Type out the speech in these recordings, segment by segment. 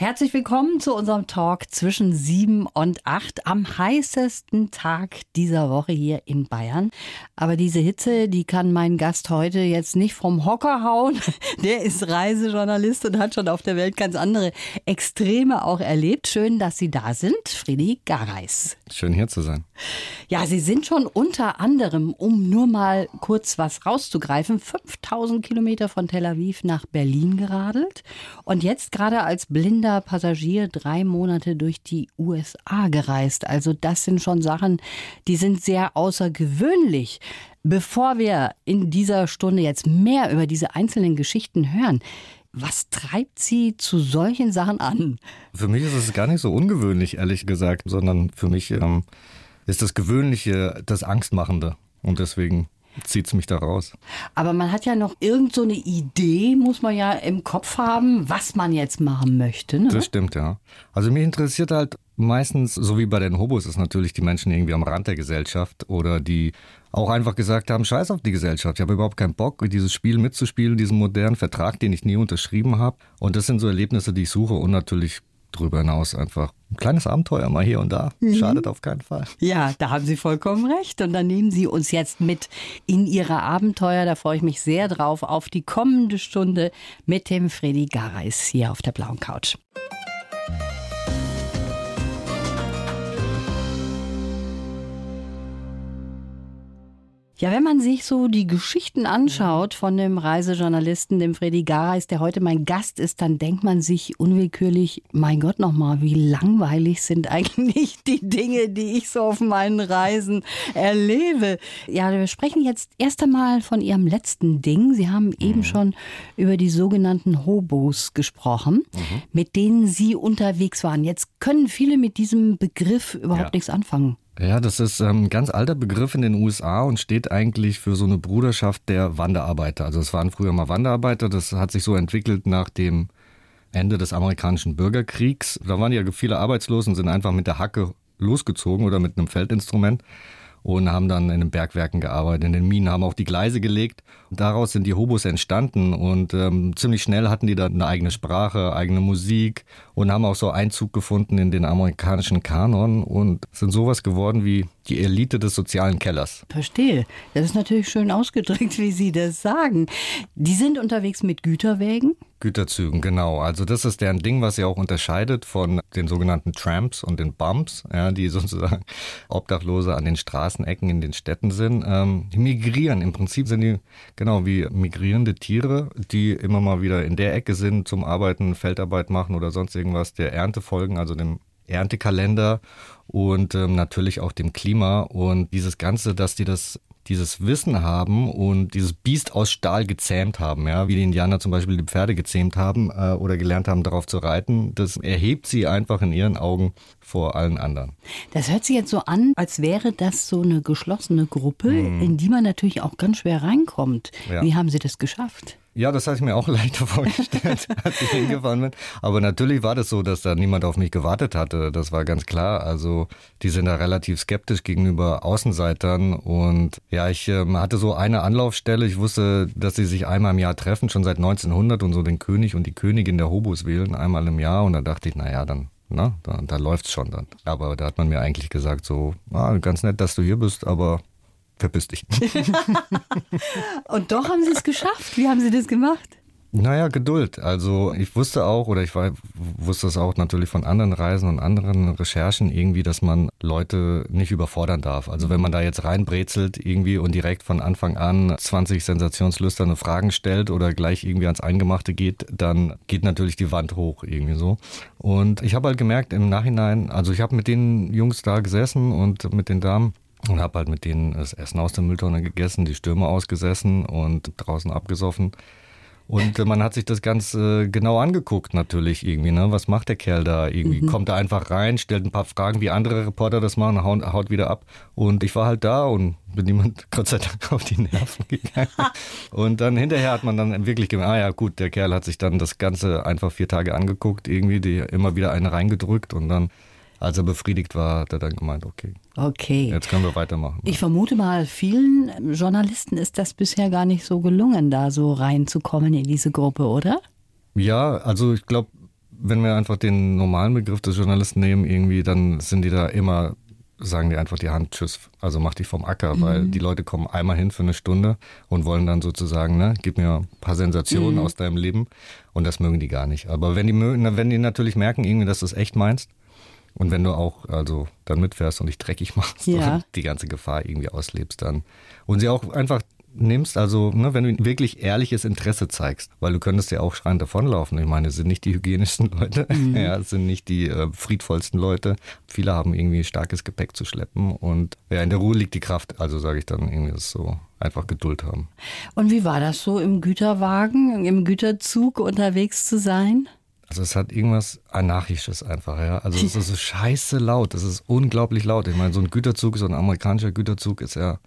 Herzlich willkommen zu unserem Talk zwischen sieben und acht am heißesten Tag dieser Woche hier in Bayern. Aber diese Hitze, die kann mein Gast heute jetzt nicht vom Hocker hauen. Der ist Reisejournalist und hat schon auf der Welt ganz andere Extreme auch erlebt. Schön, dass Sie da sind, Friedi Gareis. Schön hier zu sein. Ja, Sie sind schon unter anderem, um nur mal kurz was rauszugreifen, 5000 Kilometer von Tel Aviv nach Berlin geradelt und jetzt gerade als blinder blinder Passagier drei Monate durch die USA gereist. Also das sind schon Sachen, die sind sehr außergewöhnlich. Bevor wir in dieser Stunde jetzt mehr über diese einzelnen Geschichten hören, was treibt Sie zu solchen Sachen an? Für mich ist es gar nicht so ungewöhnlich, ehrlich gesagt, sondern für mich ähm, ist das Gewöhnliche das Angstmachende. Und deswegen zieht es mich da raus. Aber man hat ja noch irgend so eine Idee, muss man ja im Kopf haben, was man jetzt machen möchte. Ne? Das stimmt, ja. Also mich interessiert halt meistens, so wie bei den Hobos, ist natürlich die Menschen irgendwie am Rand der Gesellschaft oder die auch einfach gesagt haben, scheiß auf die Gesellschaft. Ich habe überhaupt keinen Bock, dieses Spiel mitzuspielen, diesen modernen Vertrag, den ich nie unterschrieben habe. Und das sind so Erlebnisse, die ich suche und natürlich drüber hinaus einfach ein kleines Abenteuer mal hier und da. Mhm. Schadet auf keinen Fall. Ja, da haben Sie vollkommen recht. Und dann nehmen Sie uns jetzt mit in Ihre Abenteuer. Da freue ich mich sehr drauf auf die kommende Stunde mit dem Freddy Gareis hier auf der blauen Couch. Ja, wenn man sich so die Geschichten anschaut von dem Reisejournalisten, dem Freddy Gareis, der heute mein Gast ist, dann denkt man sich unwillkürlich, mein Gott nochmal, wie langweilig sind eigentlich die Dinge, die ich so auf meinen Reisen erlebe. Ja, wir sprechen jetzt erst einmal von Ihrem letzten Ding. Sie haben eben mhm. schon über die sogenannten Hobos gesprochen, mhm. mit denen Sie unterwegs waren. Jetzt können viele mit diesem Begriff überhaupt ja. nichts anfangen. Ja, das ist ein ähm, ganz alter Begriff in den USA und steht eigentlich für so eine Bruderschaft der Wanderarbeiter. Also es waren früher mal Wanderarbeiter, das hat sich so entwickelt nach dem Ende des amerikanischen Bürgerkriegs. Da waren ja viele Arbeitslosen, sind einfach mit der Hacke losgezogen oder mit einem Feldinstrument und haben dann in den Bergwerken gearbeitet, in den Minen, haben auch die Gleise gelegt. Und daraus sind die Hobos entstanden und ähm, ziemlich schnell hatten die dann eine eigene Sprache, eigene Musik und haben auch so Einzug gefunden in den amerikanischen Kanon und sind sowas geworden wie die Elite des sozialen Kellers. Verstehe. Das ist natürlich schön ausgedrückt, wie Sie das sagen. Die sind unterwegs mit Güterwägen? Güterzügen, genau. Also das ist deren Ding, was sie auch unterscheidet von den sogenannten Tramps und den Bumps, ja, die sozusagen Obdachlose an den Straßenecken in den Städten sind. Ähm, die migrieren. Im Prinzip sind die genau wie migrierende Tiere, die immer mal wieder in der Ecke sind, zum Arbeiten, Feldarbeit machen oder sonst irgendwas, der Ernte folgen, also dem Erntekalender und ähm, natürlich auch dem Klima und dieses Ganze, dass die das dieses Wissen haben und dieses Biest aus Stahl gezähmt haben, ja, wie die Indianer zum Beispiel die Pferde gezähmt haben äh, oder gelernt haben, darauf zu reiten, das erhebt sie einfach in ihren Augen vor allen anderen. Das hört sich jetzt so an, als wäre das so eine geschlossene Gruppe, hm. in die man natürlich auch ganz schwer reinkommt. Ja. Wie haben Sie das geschafft? Ja, das hatte ich mir auch leichter vorgestellt, als ich hingefahren bin. Aber natürlich war das so, dass da niemand auf mich gewartet hatte. Das war ganz klar. Also die sind da relativ skeptisch gegenüber Außenseitern. Und ja, ich äh, hatte so eine Anlaufstelle. Ich wusste, dass sie sich einmal im Jahr treffen, schon seit 1900 und so den König und die Königin der Hobos wählen, einmal im Jahr. Und da dachte ich, naja, dann na, da, da läuft's schon dann. Aber da hat man mir eigentlich gesagt, so, ah, ganz nett, dass du hier bist, aber verpiss dich. Und doch haben Sie es geschafft. Wie haben Sie das gemacht? Naja, Geduld. Also ich wusste auch, oder ich war, wusste es auch natürlich von anderen Reisen und anderen Recherchen irgendwie, dass man Leute nicht überfordern darf. Also wenn man da jetzt reinbrezelt irgendwie und direkt von Anfang an 20 sensationslüsterne Fragen stellt oder gleich irgendwie ans Eingemachte geht, dann geht natürlich die Wand hoch irgendwie so. Und ich habe halt gemerkt im Nachhinein, also ich habe mit den Jungs da gesessen und mit den Damen und habe halt mit denen das Essen aus der Mülltonne gegessen, die Stürme ausgesessen und draußen abgesoffen. Und man hat sich das ganz äh, genau angeguckt natürlich irgendwie. Ne? Was macht der Kerl da irgendwie? Mhm. Kommt er einfach rein, stellt ein paar Fragen, wie andere Reporter das machen, haut, haut wieder ab. Und ich war halt da und bin niemand Gott sei Dank auf die Nerven gegangen. und dann hinterher hat man dann wirklich gemerkt, ah ja gut, der Kerl hat sich dann das Ganze einfach vier Tage angeguckt, irgendwie die immer wieder eine reingedrückt und dann als er befriedigt war, hat er dann gemeint, okay, Okay. jetzt können wir weitermachen. Ich vermute mal, vielen Journalisten ist das bisher gar nicht so gelungen, da so reinzukommen in diese Gruppe, oder? Ja, also ich glaube, wenn wir einfach den normalen Begriff des Journalisten nehmen, irgendwie, dann sind die da immer, sagen die einfach die Hand, tschüss, also mach dich vom Acker, weil die Leute kommen einmal hin für eine Stunde und wollen dann sozusagen, ne, gib mir ein paar Sensationen aus deinem Leben und das mögen die gar nicht. Aber wenn die mögen, wenn die natürlich merken, irgendwie, dass du es echt meinst, und wenn du auch also dann mitfährst und dich dreckig machst Ja. und die ganze Gefahr irgendwie auslebst dann und sie auch einfach nimmst, also ne, wenn du wirklich ehrliches Interesse zeigst, weil du könntest ja auch schreiend davonlaufen. Ich meine, es sind nicht die hygienischsten Leute, ja, es sind nicht die äh, friedvollsten Leute. Viele haben irgendwie starkes Gepäck zu schleppen und ja, in der Ruhe liegt die Kraft. Also sage ich dann irgendwie das so einfach Geduld haben. Und wie war das so im Güterwagen, im Güterzug unterwegs zu sein? Also es hat irgendwas Anarchisches einfach, ja. Also es ist so scheiße laut, es ist unglaublich laut. Ich meine, so ein Güterzug, so ein amerikanischer Güterzug ist ja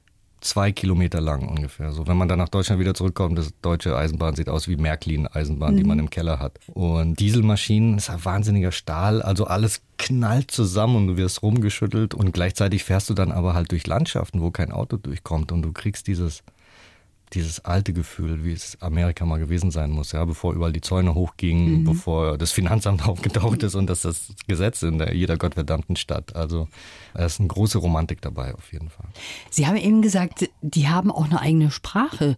zwei Kilometer lang ungefähr. So, wenn man dann nach Deutschland wieder zurückkommt, das deutsche Eisenbahn sieht aus wie Märklin-Eisenbahn, die man im Keller hat. Und Dieselmaschinen ist ein wahnsinniger Stahl, also alles knallt zusammen und du wirst rumgeschüttelt und gleichzeitig fährst du dann aber halt durch Landschaften, wo kein Auto durchkommt und du kriegst dieses dieses alte Gefühl, wie es Amerika mal gewesen sein muss, ja, bevor überall die Zäune hochgingen, bevor das Finanzamt aufgetaucht ist und das das Gesetz in der, jeder gottverdammten Stadt. Also da ist eine große Romantik dabei auf jeden Fall. Sie haben eben gesagt, die haben auch eine eigene Sprache.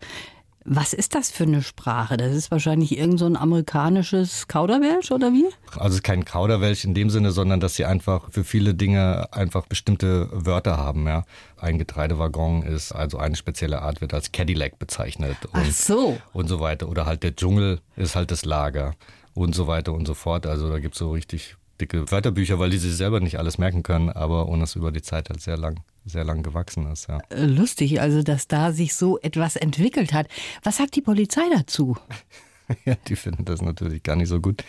Was ist das für eine Sprache? Das ist wahrscheinlich irgend so ein amerikanisches Kauderwelsch oder wie? Also es ist kein Kauderwelsch in dem Sinne, sondern dass sie einfach für viele Dinge einfach bestimmte Wörter haben. Ja. Ein Getreidewaggon ist also eine spezielle Art, wird als Cadillac bezeichnet. Und, Ach so. Und so weiter. Oder halt der Dschungel ist halt das Lager und so weiter und so fort. Also da gibt es so richtig dicke Wörterbücher, weil die sich selber nicht alles merken können, aber und es über die Zeit halt sehr lang, sehr lang gewachsen ist. Ja. Äh, Lustig, also dass da sich so etwas entwickelt hat. Was sagt die Polizei dazu? Ja, die finden das natürlich gar nicht so gut.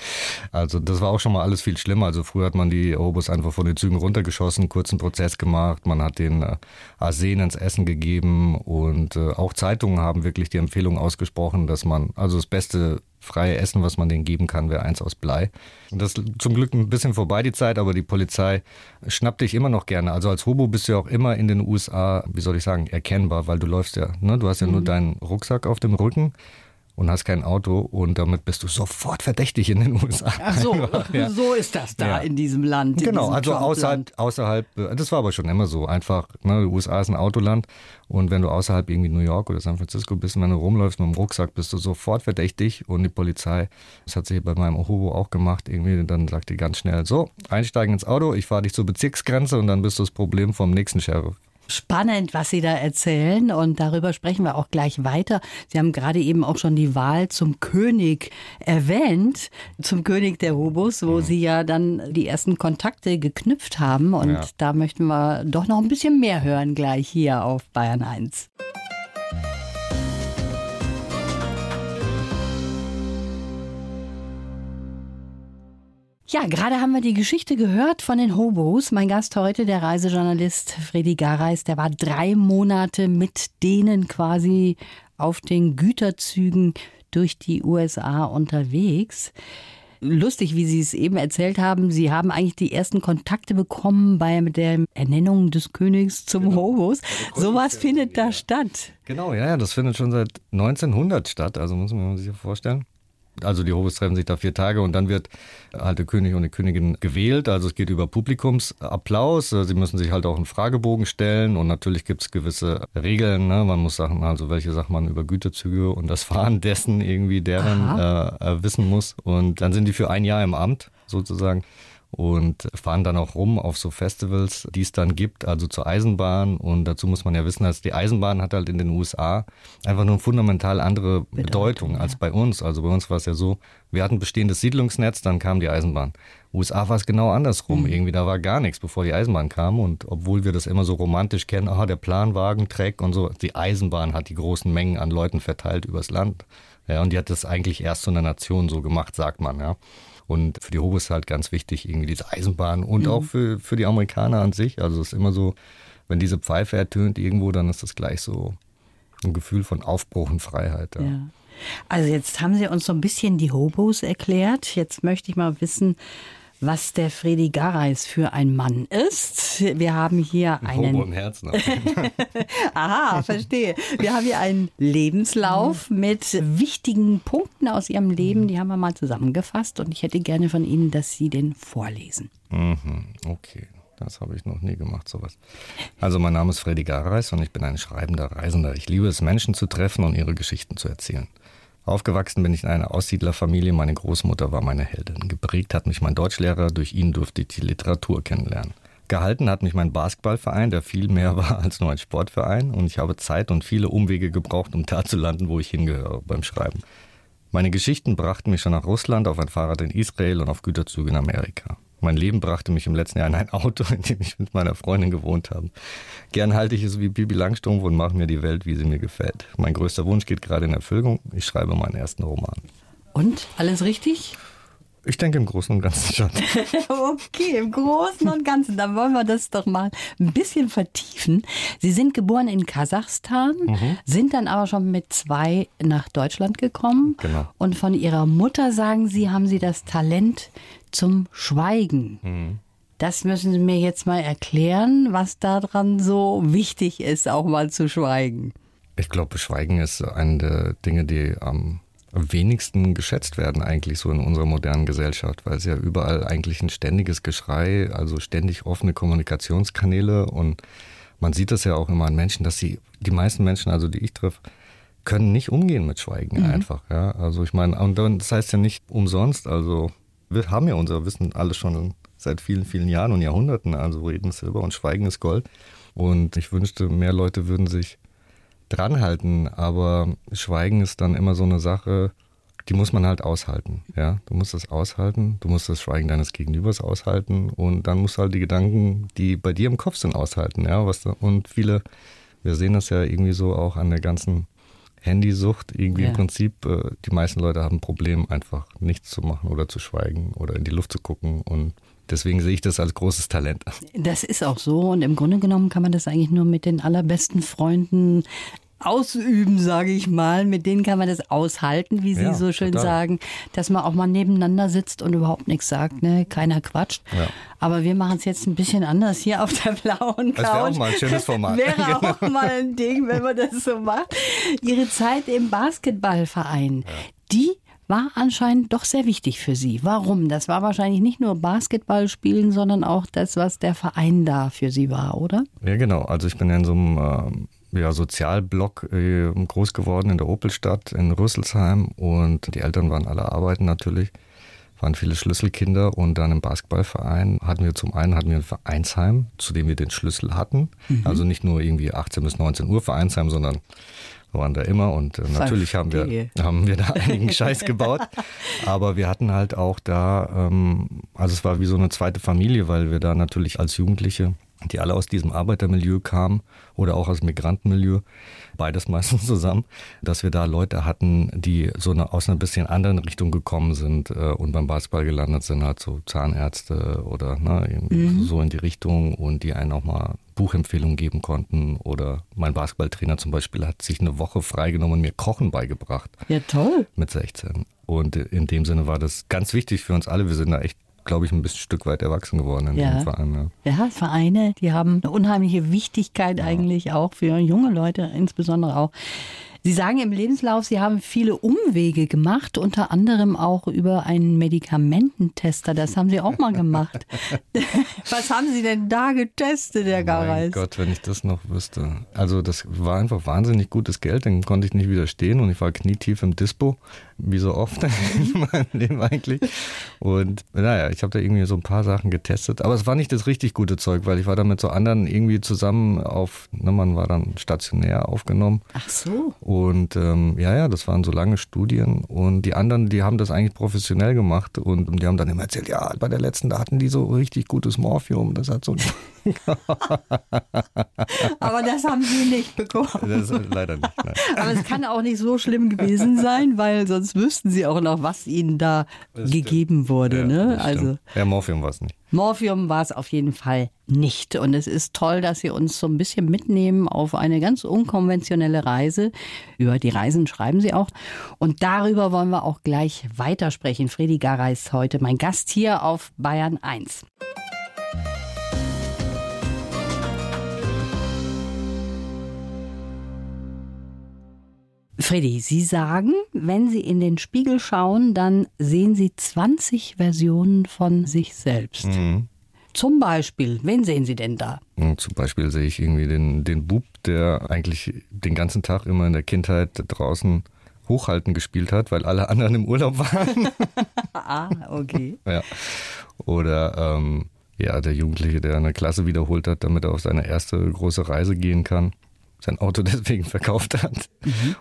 Also das war auch schon mal alles viel schlimmer. Also früher hat man die Hobos einfach von den Zügen runtergeschossen, kurzen Prozess gemacht, man hat den äh, Arsen ins Essen gegeben und äh, auch Zeitungen haben wirklich die Empfehlung ausgesprochen, dass man, also das beste freie Essen, was man denen geben kann, wäre eins aus Blei. Das ist zum Glück ein bisschen vorbei die Zeit, aber die Polizei schnappt dich immer noch gerne. Also als Hobo bist du ja auch immer in den USA, wie soll ich sagen, erkennbar, weil du läufst ja, ne, du hast ja nur deinen Rucksack auf dem Rücken und hast kein Auto und damit bist du sofort verdächtig in den USA. Ach so, Ja. so ist das da Ja. in diesem Land. in Genau, also außerhalb, außerhalb, äh, das war aber schon immer so. Einfach, ne, die USA ist ein Autoland und wenn du außerhalb irgendwie New York oder San Francisco bist und wenn du rumläufst mit dem Rucksack, bist du sofort verdächtig und die Polizei, das hat sie bei meinem Ohobo auch gemacht, irgendwie, dann sagt die ganz schnell, so, einsteigen ins Auto, ich fahre dich zur Bezirksgrenze und dann bist du das Problem vom nächsten Sheriff. Spannend, was Sie da erzählen und darüber sprechen wir auch gleich weiter. Sie haben gerade eben auch schon die Wahl zum König erwähnt, zum König der Hobos, wo Sie ja dann die ersten Kontakte geknüpft haben und Ja. da möchten wir doch noch ein bisschen mehr hören gleich hier auf Bayern 1. Ja, gerade haben wir die Geschichte gehört von den Hobos. Mein Gast heute, der Reisejournalist Fredi Gareis, der war drei Monate mit denen quasi auf den Güterzügen durch die USA unterwegs. Lustig, wie Sie es eben erzählt haben. Sie haben eigentlich die ersten Kontakte bekommen bei der Ernennung des Königs zum Hobos. Sowas findet da statt. Genau, ja, ja, das findet schon seit 1900 statt, also muss man sich vorstellen. Also die Hobos treffen sich da vier Tage und dann wird halt der König und die Königin gewählt. Also es geht über Publikumsapplaus. Sie müssen sich halt auch einen Fragebogen stellen und natürlich gibt es gewisse Regeln. Ne? Man muss Sachen, also welche Sachen man über Güterzüge und das Fahren dessen irgendwie deren äh, äh, wissen muss. Und dann sind die für ein Jahr im Amt sozusagen und fahren dann auch rum auf so Festivals, die es dann gibt, also zur Eisenbahn. Und dazu muss man ja wissen, dass die Eisenbahn hat halt in den USA einfach nur eine fundamental andere Bedeutung, als bei uns. Also bei uns war es ja so, wir hatten bestehendes Siedlungsnetz, dann kam die Eisenbahn. USA war es genau andersrum. Irgendwie, da war gar nichts, bevor die Eisenbahn kam. Und obwohl wir das immer so romantisch kennen, ah, der Planwagen, Treck und so, die Eisenbahn hat die großen Mengen an Leuten verteilt übers Land. Ja, und die hat das eigentlich erst zu einer Nation so gemacht, sagt man, ja. Und für die Hobos ist halt ganz wichtig, irgendwie diese Eisenbahn und auch für, für die Amerikaner an sich. Also es ist immer so, wenn diese Pfeife ertönt irgendwo, dann ist das gleich so ein Gefühl von Aufbruch und Freiheit. Ja. Ja. Also jetzt haben Sie uns so ein bisschen die Hobos erklärt. Jetzt möchte ich mal wissen, was der Fredi Gareis für ein Mann ist. Wir haben hier einen. Hobo im Herzen. Aha, verstehe. Wir haben hier einen Lebenslauf mit wichtigen Punkten aus Ihrem Leben. Die haben wir mal zusammengefasst und ich hätte gerne von Ihnen, dass Sie den vorlesen. Mhm, okay. Das habe ich noch nie gemacht, sowas. Also mein Name ist Freddy Gareis und ich bin ein schreibender Reisender. Ich liebe es, Menschen zu treffen und ihre Geschichten zu erzählen. Aufgewachsen bin ich in einer Aussiedlerfamilie. Meine Großmutter war meine Heldin. Geprägt hat mich mein Deutschlehrer. Durch ihn durfte ich die Literatur kennenlernen. Gehalten hat mich mein Basketballverein, der viel mehr war als nur ein Sportverein. Und ich habe Zeit und viele Umwege gebraucht, um da zu landen, wo ich hingehöre beim Schreiben. Meine Geschichten brachten mich schon nach Russland, auf ein Fahrrad in Israel und auf Güterzüge in Amerika. Mein Leben brachte mich im letzten Jahr in ein Auto, in dem ich mit meiner Freundin gewohnt habe. Gern halte ich es wie Bibi Langstrumpf und mache mir die Welt, wie sie mir gefällt. Mein größter Wunsch geht gerade in Erfüllung. Ich schreibe meinen ersten Roman. Und alles richtig? Ich denke im Großen und Ganzen schon. okay, im Großen und Ganzen. Dann wollen wir das doch mal ein bisschen vertiefen. Sie sind geboren in Kasachstan, mhm. sind dann aber schon mit zwei nach Deutschland gekommen. Genau. Und von Ihrer Mutter sagen Sie, haben Sie das Talent zum Schweigen. Mhm. Das müssen Sie mir jetzt mal erklären, was daran so wichtig ist, auch mal zu schweigen. Ich glaube, Schweigen ist eine der Dinge, die am wenigsten geschätzt werden eigentlich so in unserer modernen Gesellschaft, weil es ja überall eigentlich ein ständiges Geschrei, also ständig offene Kommunikationskanäle und man sieht das ja auch immer an Menschen, dass sie, die meisten Menschen, also die ich treffe, können nicht umgehen mit Schweigen mhm. einfach. Ja? Also ich meine, und das heißt ja nicht umsonst, also wir haben ja unser Wissen alles schon seit vielen, vielen Jahren und Jahrhunderten, also Reden ist Silber und Schweigen ist Gold. Und ich wünschte, mehr Leute würden sich dranhalten, aber Schweigen ist dann immer so eine Sache, die muss man halt aushalten. Ja, du musst das aushalten, du musst das Schweigen deines Gegenübers aushalten und dann musst du halt die Gedanken, die bei dir im Kopf sind, aushalten. Ja, was da, und viele, wir sehen das ja irgendwie so auch an der ganzen Handysucht. Irgendwie ja. im Prinzip, äh, die meisten Leute haben ein Problem, einfach nichts zu machen oder zu schweigen oder in die Luft zu gucken und Deswegen sehe ich das als großes Talent. Das ist auch so und im Grunde genommen kann man das eigentlich nur mit den allerbesten Freunden ausüben, sage ich mal. Mit denen kann man das aushalten, wie Sie ja, so schön total. sagen, dass man auch mal nebeneinander sitzt und überhaupt nichts sagt, ne? Keiner quatscht. Ja. Aber wir machen es jetzt ein bisschen anders hier auf der blauen Couch. Das wäre auch mal ein schönes Format. wäre auch mal ein Ding, wenn man das so macht. Ihre Zeit im Basketballverein, ja. die war anscheinend doch sehr wichtig für Sie. Warum? Das war wahrscheinlich nicht nur Basketball spielen, sondern auch das, was der Verein da für Sie war, oder? Ja, genau. Also ich bin in so einem äh, ja, Sozialblock äh, groß geworden in der Opelstadt in Rüsselsheim und die Eltern waren alle arbeiten natürlich waren viele Schlüsselkinder und dann im Basketballverein hatten wir zum einen hatten wir ein Vereinsheim, zu dem wir den Schlüssel hatten. Mhm. Also nicht nur irgendwie 18 bis 19 Uhr Vereinsheim, sondern waren da immer und äh, natürlich haben wir, haben wir da einigen Scheiß gebaut. Aber wir hatten halt auch da, ähm, also es war wie so eine zweite Familie, weil wir da natürlich als Jugendliche, die alle aus diesem Arbeitermilieu kamen oder auch aus Migrantenmilieu, beides meistens zusammen, dass wir da Leute hatten, die so eine, aus einer bisschen anderen Richtung gekommen sind äh, und beim Basketball gelandet sind, halt so Zahnärzte oder ne, mhm. so in die Richtung und die einen auch mal Buchempfehlungen geben konnten. Oder mein Basketballtrainer zum Beispiel hat sich eine Woche freigenommen und mir Kochen beigebracht. Ja, toll. Mit 16. Und in dem Sinne war das ganz wichtig für uns alle. Wir sind da echt glaube ich, ein bisschen Stück weit erwachsen geworden in ja. dem Verein. Ja. ja. Vereine, die haben eine unheimliche Wichtigkeit ja. eigentlich auch für junge Leute, insbesondere auch. Sie sagen im Lebenslauf, Sie haben viele Umwege gemacht, unter anderem auch über einen Medikamententester. Das haben Sie auch mal gemacht. Was haben Sie denn da getestet, Herr Gareis? Mein Gott, wenn ich das noch wüsste. Also das war einfach wahnsinnig gutes Geld, dann konnte ich nicht widerstehen und ich war knietief im Dispo, wie so oft in meinem Leben eigentlich. Und naja, ich habe da irgendwie so ein paar Sachen getestet, aber es war nicht das richtig gute Zeug, weil ich war da mit so anderen irgendwie zusammen auf, ne, man war dann stationär aufgenommen. Ach so. Und ähm, ja, ja, das waren so lange Studien. Und die anderen, die haben das eigentlich professionell gemacht und, und die haben dann immer erzählt, ja, bei der letzten, da hatten die so richtig gutes Morphium. Das hat so Aber das haben Sie nicht bekommen. Das leider nicht. Nein. Aber es kann auch nicht so schlimm gewesen sein, weil sonst wüssten Sie auch noch, was Ihnen da Das gegeben wurde. Ja, ne? Also stimmt. ja, Morphium war es nicht. Morphium war es auf jeden Fall nicht. Und es ist toll, dass Sie uns so ein bisschen mitnehmen auf eine ganz unkonventionelle Reise. Über die Reisen schreiben Sie auch. Und darüber wollen wir auch gleich weitersprechen. Fredi Gara ist heute mein Gast hier auf Bayern 1. Freddy, Sie sagen, wenn Sie in den Spiegel schauen, dann sehen Sie 20 Versionen von sich selbst. Mhm. Zum Beispiel, wen sehen Sie denn da? Und zum Beispiel sehe ich irgendwie den, den Bub, der eigentlich den ganzen Tag immer in der Kindheit draußen Hochhalten gespielt hat, weil alle anderen im Urlaub waren. Ah, okay. ja. Oder ähm, ja, der Jugendliche, der eine Klasse wiederholt hat, damit er auf seine erste große Reise gehen kann. Sein Auto deswegen verkauft hat.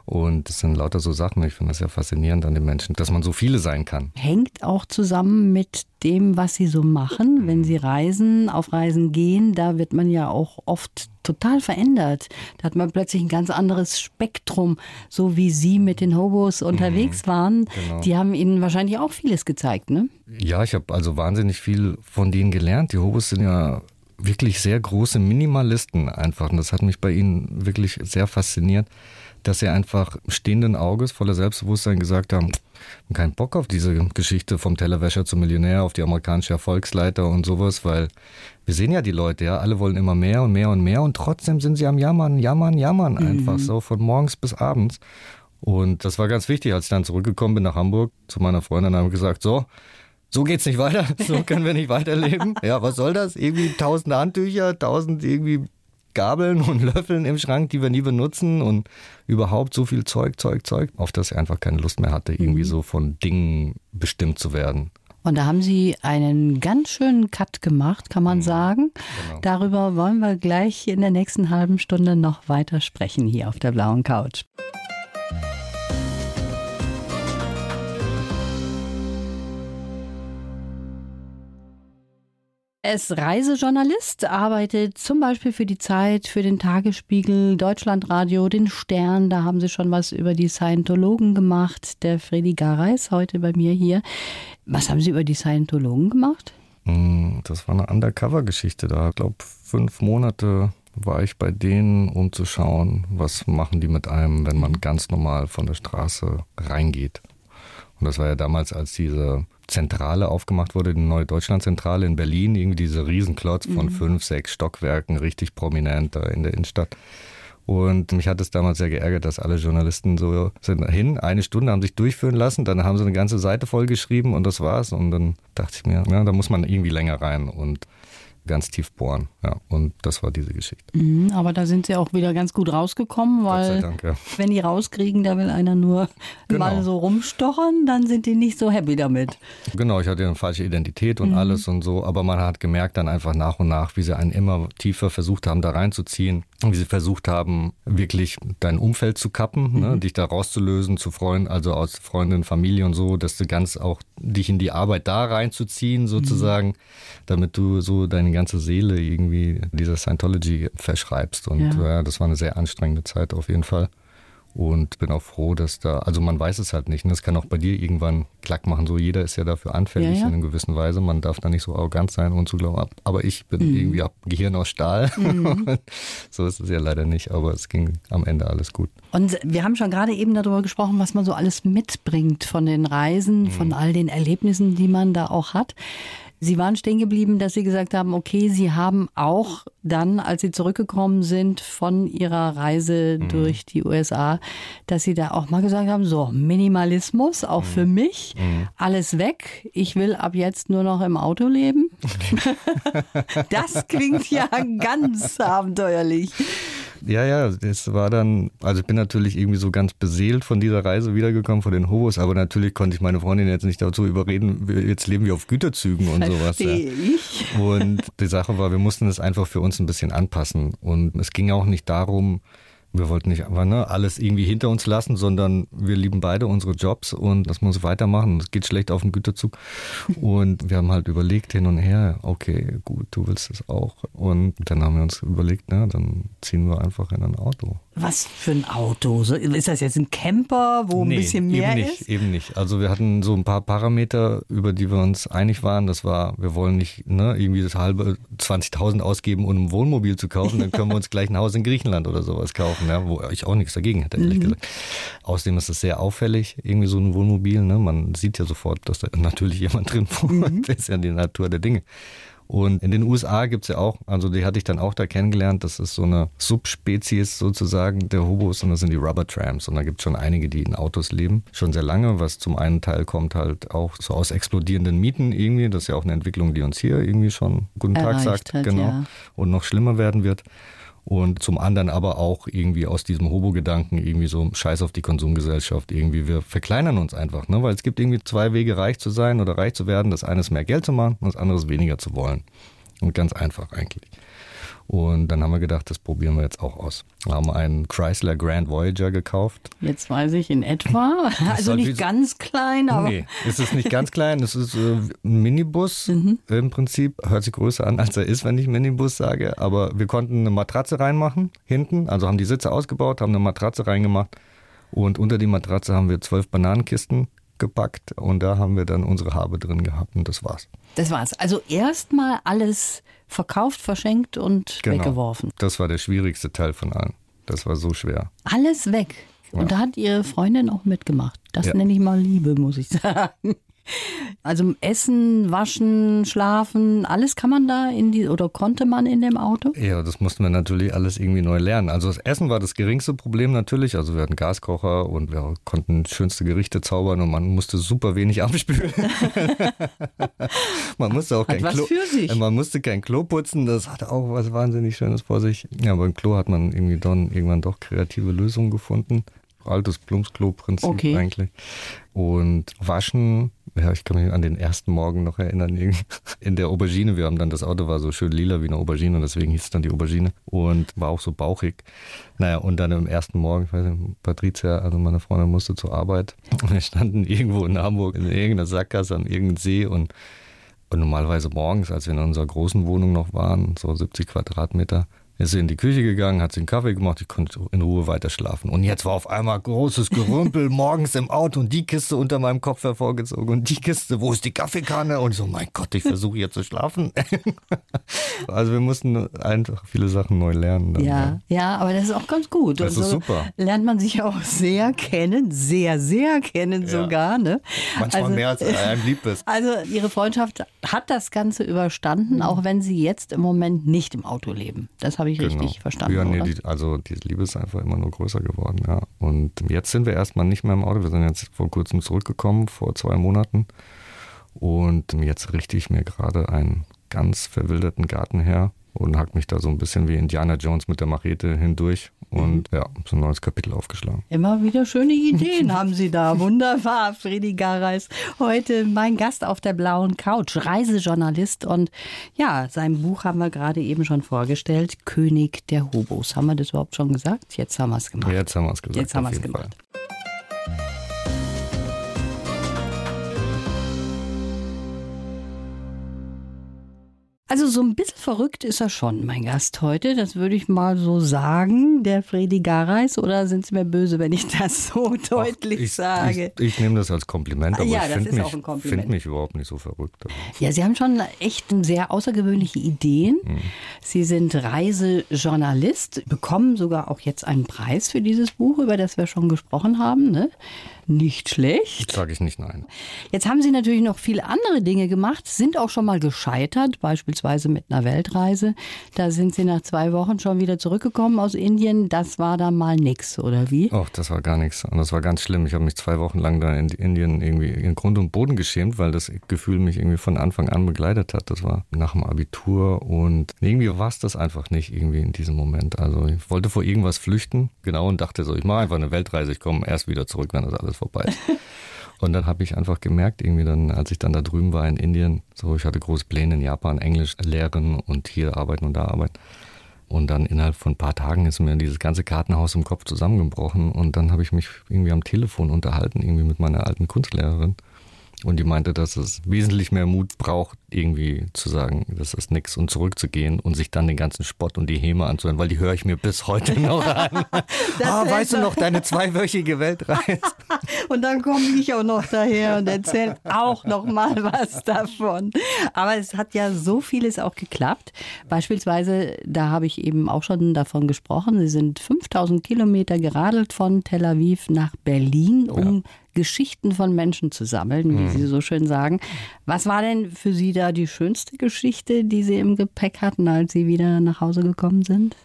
Und das sind lauter so Sachen. Ich finde das ja faszinierend an den Menschen, dass man so viele sein kann. Hängt auch zusammen mit dem, was Sie so machen, wenn Sie reisen, auf Reisen gehen. Da wird man ja auch oft total verändert. Da hat man plötzlich ein ganz anderes Spektrum, so wie Sie mit den Hobos unterwegs waren. genau. Die haben Ihnen wahrscheinlich auch vieles gezeigt, ne? Ja, ich habe also wahnsinnig viel von denen gelernt. Die Hobos sind ja wirklich sehr große Minimalisten einfach. Und das hat mich bei ihnen wirklich sehr fasziniert, dass sie einfach stehenden Auges, voller Selbstbewusstsein gesagt haben, haben keinen Bock auf diese Geschichte vom Tellerwäscher zum Millionär, auf die amerikanische Erfolgsleiter und sowas, weil wir sehen ja die Leute, ja, alle wollen immer mehr und mehr und mehr und trotzdem sind sie am Jammern, Jammern, Jammern einfach so von morgens bis abends. Und das war ganz wichtig, als ich dann zurückgekommen bin nach Hamburg zu meiner Freundin, habe ich gesagt, so, so geht's nicht weiter, so können wir nicht weiterleben. Ja, was soll das? Irgendwie tausend Handtücher, tausend irgendwie Gabeln und Löffeln im Schrank, die wir nie benutzen und überhaupt so viel Zeug, Zeug, Zeug, auf das ich einfach keine Lust mehr hatte, irgendwie so von Dingen bestimmt zu werden. Und da haben Sie einen ganz schönen Cut gemacht, kann man sagen. genau. Darüber wollen wir gleich in der nächsten halben Stunde noch weiter sprechen hier auf der blauen Couch. Er ist Reisejournalist, arbeitet zum Beispiel für die Zeit, für den Tagesspiegel, Deutschlandradio, den Stern. Da haben sie schon was über die Scientologen gemacht. Der Freddy Garay ist heute bei mir hier. Was haben Sie über die Scientologen gemacht? Mm, Das war eine Undercover-Geschichte da. Ich glaube, fünf Monate war ich bei denen, um zu schauen, was machen die mit einem, wenn man ganz normal von der Straße reingeht. Und das war ja damals, als diese Zentrale aufgemacht wurde, die neue Deutschlandzentrale in Berlin, irgendwie diese Riesenklotz von fünf, sechs Stockwerken, richtig prominent da in der Innenstadt. Und mich hat es damals sehr geärgert, dass alle Journalisten so sind hin, eine Stunde haben sich durchführen lassen, dann haben sie eine ganze Seite voll geschrieben und das war's. Und dann dachte ich mir, ja, da muss man irgendwie länger rein und ganz tief bohren. Ja, und das war diese Geschichte. Mhm, aber da sind Sie auch wieder ganz gut rausgekommen, weil Dank, ja. wenn die rauskriegen, da will einer nur Genau. mal so rumstochern, dann sind die nicht so happy damit. Genau, ich hatte eine falsche Identität und alles und so, aber man hat gemerkt dann einfach nach und nach, wie sie einen immer tiefer versucht haben, da reinzuziehen, wie sie versucht haben, wirklich dein Umfeld zu kappen, ne, dich da rauszulösen, zu Freunden, also aus Freundin, Familie und so, dass du ganz auch dich in die Arbeit da reinzuziehen sozusagen, damit du so deine ganze Seele irgendwie dieser Scientology verschreibst und Ja. ja, das war eine sehr anstrengende Zeit auf jeden Fall. Und bin auch froh, dass da, also man weiß es halt nicht. Ne? Das kann auch bei dir irgendwann klack machen. So jeder ist ja dafür anfällig Ja, ja. in einer gewissen Weise. Man darf da nicht so arrogant sein und zu glauben, aber ich bin Mhm. irgendwie ab Gehirn aus Stahl. so ist es ja leider nicht, aber es ging am Ende alles gut. Und wir haben schon gerade eben darüber gesprochen, was man so alles mitbringt von den Reisen, von all den Erlebnissen, die man da auch hat. Sie waren stehen geblieben, dass Sie gesagt haben, okay, Sie haben auch dann, als Sie zurückgekommen sind von Ihrer Reise durch die USA, dass Sie da auch mal gesagt haben, so, Minimalismus, auch für mich, alles weg. Ich will ab jetzt nur noch im Auto leben. das klingt ja ganz abenteuerlich. Ja, ja, das war dann, also ich bin natürlich irgendwie so ganz beseelt von dieser Reise wiedergekommen, von den Hobos, aber natürlich konnte ich meine Freundin jetzt nicht dazu überreden, jetzt leben wir auf Güterzügen und sowas. Ja. Ich. Und die Sache war, wir mussten es einfach für uns ein bisschen anpassen. Und es ging auch nicht darum, wir wollten nicht einfach ne, alles irgendwie hinter uns lassen, sondern wir lieben beide unsere Jobs und das muss weitermachen. Es geht schlecht auf den Güterzug. Und wir haben halt überlegt hin und her, okay, gut, du willst es auch. Und dann haben wir uns überlegt, ne, dann ziehen wir einfach in ein Auto. Was für ein Auto? Ist das jetzt ein Camper, wo nee, ein bisschen mehr eben nicht, ist? Eben nicht. Also wir hatten so ein paar Parameter, über die wir uns einig waren. Das war, wir wollen nicht ne, irgendwie das halbe 20.000 ausgeben, um ein Wohnmobil zu kaufen. Dann können wir uns gleich ein Haus in Griechenland oder sowas kaufen, ja, wo ich auch nichts dagegen hätte, ehrlich mhm. gesagt. Außerdem ist es sehr auffällig, irgendwie so ein Wohnmobil. Ne? Man sieht ja sofort, dass da natürlich jemand drin wohnt. Mhm. Das ist ja die Natur der Dinge. Und in den USA gibt es ja auch, also die hatte ich dann auch da kennengelernt, das ist so eine Subspezies sozusagen der Hobos und das sind die Rubber Tramps. Und da gibt es schon einige, die in Autos leben, schon sehr lange, was zum einen Teil kommt halt auch so aus explodierenden Mieten irgendwie. Das ist ja auch eine Entwicklung, die uns hier irgendwie schon guten Tag sagt. Hat, genau. Ja. Und noch schlimmer werden wird und zum anderen aber auch irgendwie aus diesem Hobo-Gedanken irgendwie so Scheiß auf die Konsumgesellschaft irgendwie. Wir verkleinern uns einfach, ne? weil es gibt irgendwie zwei Wege, reich zu sein oder reich zu werden. Das eine ist mehr Geld zu machen und das andere ist weniger zu wollen. Und ganz einfach eigentlich. Und dann haben wir gedacht, das probieren wir jetzt auch aus. Wir haben einen Chrysler Grand Voyager gekauft. Jetzt weiß ich in etwa. Also halt nicht ganz klein, aber. Nee, es ist nicht ganz klein. Es ist äh, ein Minibus mhm. im Prinzip. Hört sich größer an, als er ist, wenn ich Minibus sage. Aber wir konnten eine Matratze reinmachen hinten. Also haben die Sitze ausgebaut, haben eine Matratze reingemacht. Und unter die Matratze haben wir zwölf Bananenkisten gepackt und da haben wir dann unsere Habe drin gehabt und das war's. Das war's. Also erstmal alles verkauft, verschenkt und genau. weggeworfen. Das war der schwierigste Teil von allen. Das war so schwer. Alles weg. Ja. Und da hat Ihre Freundin auch mitgemacht. Das ja. nenne ich mal Liebe, muss ich sagen. Also Essen, Waschen, Schlafen, alles kann man da in die oder konnte man in dem Auto? Ja, das mussten wir natürlich alles irgendwie neu lernen. Also das Essen war das geringste Problem natürlich. Also wir hatten Gaskocher und wir konnten schönste Gerichte zaubern und man musste super wenig abspülen. man musste auch kein Klo, man musste kein Klo putzen. Das hatte auch was wahnsinnig Schönes vor sich. Ja, beim Klo hat man irgendwie dann irgendwann doch kreative Lösungen gefunden altes Plumpsklo-Prinzip okay. eigentlich. Und waschen, ja, ich kann mich an den ersten Morgen noch erinnern, in der Aubergine. Wir haben dann, das Auto war so schön lila wie eine Aubergine und deswegen hieß es dann die Aubergine und war auch so bauchig. Naja, und dann im ersten Morgen, ich weiß nicht, Patricia, also meine Freundin musste zur Arbeit und wir standen irgendwo in Hamburg in irgendeiner Sackgasse an irgendeinem See und und normalerweise morgens, als wir in unserer großen Wohnung noch waren, so 70 Quadratmeter, ist in die Küche gegangen, hat sich einen Kaffee gemacht, ich konnte in Ruhe weiter schlafen. Und jetzt war auf einmal großes Gerümpel morgens im Auto und die Kiste unter meinem Kopf hervorgezogen und die Kiste, wo ist die Kaffeekanne? Und so, mein Gott, ich versuche jetzt zu schlafen. also wir mussten einfach viele Sachen neu lernen. Dann, ja, ja, ja, aber das ist auch ganz gut. Das ist super. Lernt man sich auch sehr kennen, sehr, sehr kennen ja. sogar. Ne? Manchmal also, mehr als einem lieb ist. Also ihre Freundschaft hat das Ganze überstanden, auch wenn sie jetzt im Moment nicht im Auto leben. Das habe ich genau. richtig verstanden. Ja, nee, die, also die Liebe ist einfach immer nur größer geworden, ja. Und jetzt sind wir erstmal nicht mehr im Auto. Wir sind jetzt vor kurzem zurückgekommen, vor zwei Monaten. Und jetzt richte ich mir gerade einen ganz verwilderten Garten her und hack mich da so ein bisschen wie Indiana Jones mit der Machete hindurch und mhm. ja, so ein neues Kapitel aufgeschlagen. Immer wieder schöne Ideen haben Sie da. Wunderbar, Fredi Gareis. Heute mein Gast auf der blauen Couch, Reisejournalist und ja, sein Buch haben wir gerade eben schon vorgestellt, König der Hobos. Haben wir das überhaupt schon gesagt? Jetzt haben wir es gemacht. Jetzt haben wir es gesagt. Jetzt haben wir es gemacht. Fall. Also so ein bisschen verrückt ist er schon, mein Gast heute. Das würde ich mal so sagen, der Fredi Gareis. Oder sind Sie mir böse, wenn ich das so deutlich Ach, ich, sage? Ich, ich, nehme das als Kompliment, aber ja, ich finde mich, find mich überhaupt nicht so verrückt. Ja, Sie haben schon echt sehr außergewöhnliche Ideen. Hm. Sie sind Reisejournalist, bekommen sogar auch jetzt einen Preis für dieses Buch, über das wir schon gesprochen haben. Ne? Nicht schlecht. Sage ich nicht nein. Jetzt haben Sie natürlich noch viele andere Dinge gemacht, sind auch schon mal gescheitert, beispielsweise mit einer Weltreise. Da sind Sie nach zwei Wochen schon wieder zurückgekommen aus Indien. Das war dann mal nix, oder wie? Och, das war gar nichts. Und das war ganz schlimm. Ich habe mich zwei Wochen lang da in Indien irgendwie in Grund und Boden geschämt, weil das Gefühl mich irgendwie von Anfang an begleitet hat. Das war nach dem Abitur und irgendwie war es das einfach nicht irgendwie in diesem Moment. Also ich wollte vor irgendwas flüchten, genau, und dachte so, ich mache einfach eine Weltreise, ich komme erst wieder zurück, wenn das alles alles vorbei ist. Und dann habe ich einfach gemerkt, irgendwie dann, als ich dann da drüben war in Indien, so ich hatte große Pläne in Japan, Englisch lehren und hier arbeiten und da arbeiten. Und dann innerhalb von ein paar Tagen ist mir dieses ganze Kartenhaus im Kopf zusammengebrochen. Und dann habe ich mich irgendwie am Telefon unterhalten, irgendwie mit meiner alten Kunstlehrerin. Und die meinte, dass es wesentlich mehr Mut braucht, irgendwie zu sagen, das ist nix und zurückzugehen und sich dann den ganzen Spott und die Häme anzuhören, weil die höre ich mir bis heute noch an. ah, weißt du noch, deine zweiwöchige Weltreise. und dann komme ich auch noch daher und erzähle auch noch mal was davon. Aber es hat ja so vieles auch geklappt. Beispielsweise, da habe ich eben auch schon davon gesprochen, Sie sind 5000 Kilometer geradelt von Tel Aviv nach Berlin, um ja Geschichten von Menschen zu sammeln, wie mhm. Sie so schön sagen. Was war denn für Sie da die schönste Geschichte, die Sie im Gepäck hatten, als Sie wieder nach Hause gekommen sind?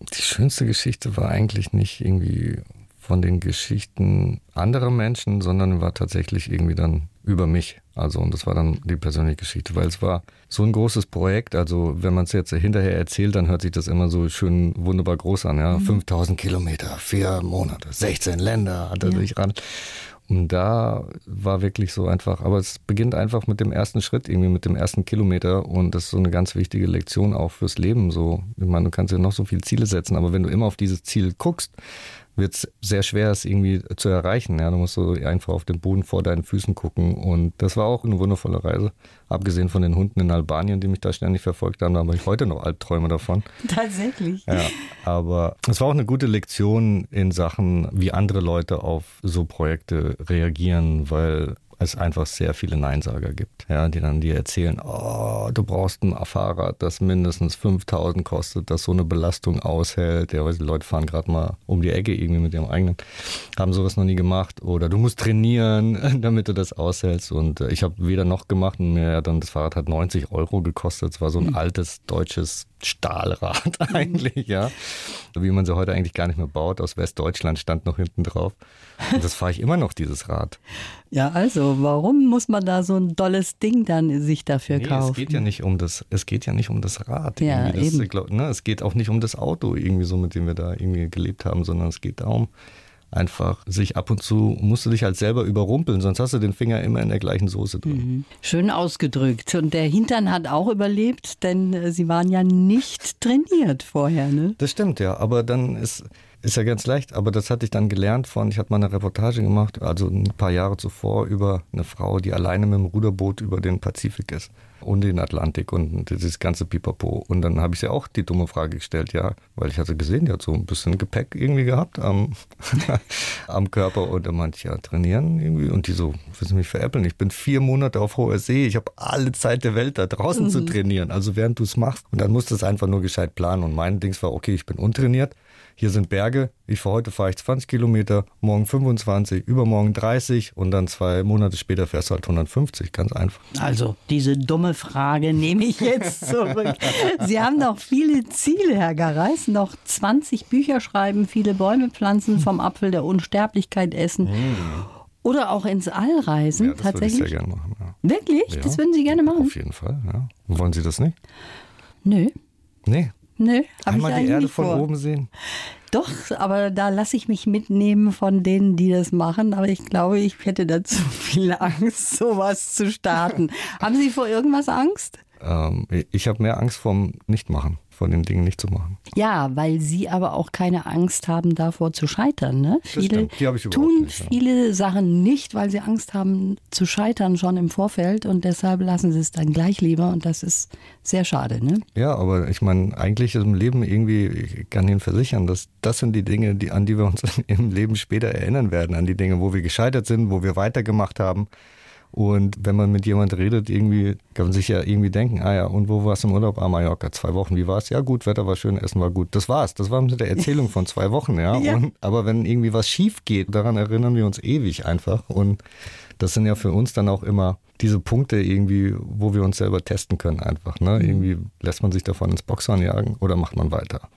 Die schönste Geschichte war eigentlich nicht irgendwie von den Geschichten anderer Menschen, sondern war tatsächlich irgendwie dann über mich. Also, und das war dann die persönliche Geschichte, weil es war so ein großes Projekt. Also, wenn man es jetzt hinterher erzählt, dann hört sich das immer so schön wunderbar groß an. Ja, mhm. 5000 Kilometer, vier Monate, 16 Länder hat er ja. sich ran. Und da war wirklich so einfach, aber es beginnt einfach mit dem ersten Schritt, irgendwie mit dem ersten Kilometer und das ist so eine ganz wichtige Lektion auch fürs Leben. So, ich meine, du kannst ja noch so viele Ziele setzen, aber wenn du immer auf dieses Ziel guckst, wird es sehr schwer, es irgendwie zu erreichen. Ja, du musst so einfach auf den Boden vor deinen Füßen gucken. Und das war auch eine wundervolle Reise. Abgesehen von den Hunden in Albanien, die mich da ständig verfolgt haben, da habe ich heute noch Albträume davon. Tatsächlich. Ja, aber es war auch eine gute Lektion in Sachen, wie andere Leute auf so Projekte reagieren, weil es einfach sehr viele Neinsager gibt, ja, die dann dir erzählen, oh, du brauchst ein Fahrrad, das mindestens 5000 kostet, das so eine Belastung aushält. Ja, weil die Leute fahren gerade mal um die Ecke irgendwie mit ihrem eigenen, haben sowas noch nie gemacht. Oder du musst trainieren, damit du das aushältst. Und äh, ich habe weder noch gemacht und mir dann das Fahrrad hat 90 Euro gekostet. Es war so ein mhm. altes deutsches Stahlrad eigentlich, ja. Wie man sie heute eigentlich gar nicht mehr baut. Aus Westdeutschland stand noch hinten drauf. Und das fahre ich immer noch, dieses Rad. Ja, also, warum muss man da so ein dolles Ding dann sich dafür nee, kaufen? Es geht ja nicht um das, es geht ja nicht um das Rad. Ja, das, eben. Glaub, ne, es geht auch nicht um das Auto irgendwie so, mit dem wir da irgendwie gelebt haben, sondern es geht darum, einfach sich ab und zu, musst du dich halt selber überrumpeln, sonst hast du den Finger immer in der gleichen Soße drin. Mhm. Schön ausgedrückt. Und der Hintern hat auch überlebt, denn äh, sie waren ja nicht trainiert vorher, ne? Das stimmt, ja. Aber dann ist, ist ja ganz leicht, aber das hatte ich dann gelernt von, ich hatte mal eine Reportage gemacht, also ein paar Jahre zuvor, über eine Frau, die alleine mit dem Ruderboot über den Pazifik ist und den Atlantik und dieses ganze Pipapo. Und dann habe ich sie auch die dumme Frage gestellt, ja, weil ich hatte gesehen, die hat so ein bisschen Gepäck irgendwie gehabt am, am Körper und dann meinte ich, ja, trainieren irgendwie. Und die so, willst du mich veräppeln? Ich bin vier Monate auf hoher See, ich habe alle Zeit der Welt da draußen mhm. zu trainieren, also während du es machst. Und dann musst du es einfach nur gescheit planen. Und mein Dings war, okay, ich bin untrainiert, hier sind Berge, ich fahre heute fahre ich 20 Kilometer, morgen 25, übermorgen 30 und dann zwei Monate später fährst du halt 150, ganz einfach. Also diese dumme Frage nehme ich jetzt zurück. Sie haben noch viele Ziele, Herr Gareis, noch 20 Bücher schreiben, viele Bäume pflanzen, vom Apfel der Unsterblichkeit essen. Mhm. Oder auch ins All reisen, ja, das tatsächlich. Würde ich sehr gerne machen. Ja. Wirklich? Ja, das würden Sie gerne machen? Auf jeden Fall, ja. Wollen Sie das nicht? Nö. Nee. Nö, hab Einmal ich die Erde von vor. oben sehen. Doch, aber da lasse ich mich mitnehmen von denen, die das machen. Aber ich glaube, ich hätte dazu viel Angst, sowas zu starten. Haben Sie vor irgendwas Angst? Ähm, ich habe mehr Angst vorm Nichtmachen von den Dingen nicht zu machen. Ja, weil sie aber auch keine Angst haben, davor zu scheitern. Ne? Viele tun nicht, ja. viele Sachen nicht, weil sie Angst haben zu scheitern schon im Vorfeld und deshalb lassen sie es dann gleich lieber und das ist sehr schade. Ne? Ja, aber ich meine, eigentlich ist im Leben irgendwie, ich kann Ihnen versichern, dass das sind die Dinge, die, an die wir uns im Leben später erinnern werden, an die Dinge, wo wir gescheitert sind, wo wir weitergemacht haben. Und wenn man mit jemand redet, irgendwie kann man sich ja irgendwie denken, ah ja, und wo warst du im Urlaub? Ah, Mallorca, zwei Wochen, wie war's? Ja gut, Wetter war schön, Essen war gut. Das war's. Das war mit der Erzählung von zwei Wochen, ja. ja. Und, aber wenn irgendwie was schief geht, daran erinnern wir uns ewig einfach. Und das sind ja für uns dann auch immer diese Punkte irgendwie, wo wir uns selber testen können einfach. Ne? Mhm. Irgendwie lässt man sich davon ins Boxhorn jagen oder macht man weiter.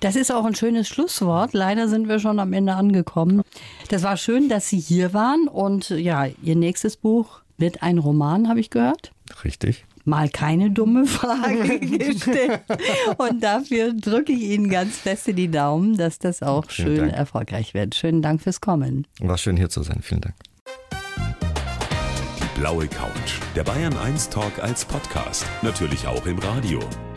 Das ist auch ein schönes Schlusswort. Leider sind wir schon am Ende angekommen. Das war schön, dass Sie hier waren und ja, Ihr nächstes Buch wird ein Roman, habe ich gehört. Richtig. Mal keine dumme Frage gestellt. Und dafür drücke ich Ihnen ganz fest in die Daumen, dass das auch Vielen schön Dank. erfolgreich wird. Schönen Dank fürs Kommen. War schön hier zu sein. Vielen Dank. Die blaue Couch. Der Bayern 1 Talk als Podcast. Natürlich auch im Radio.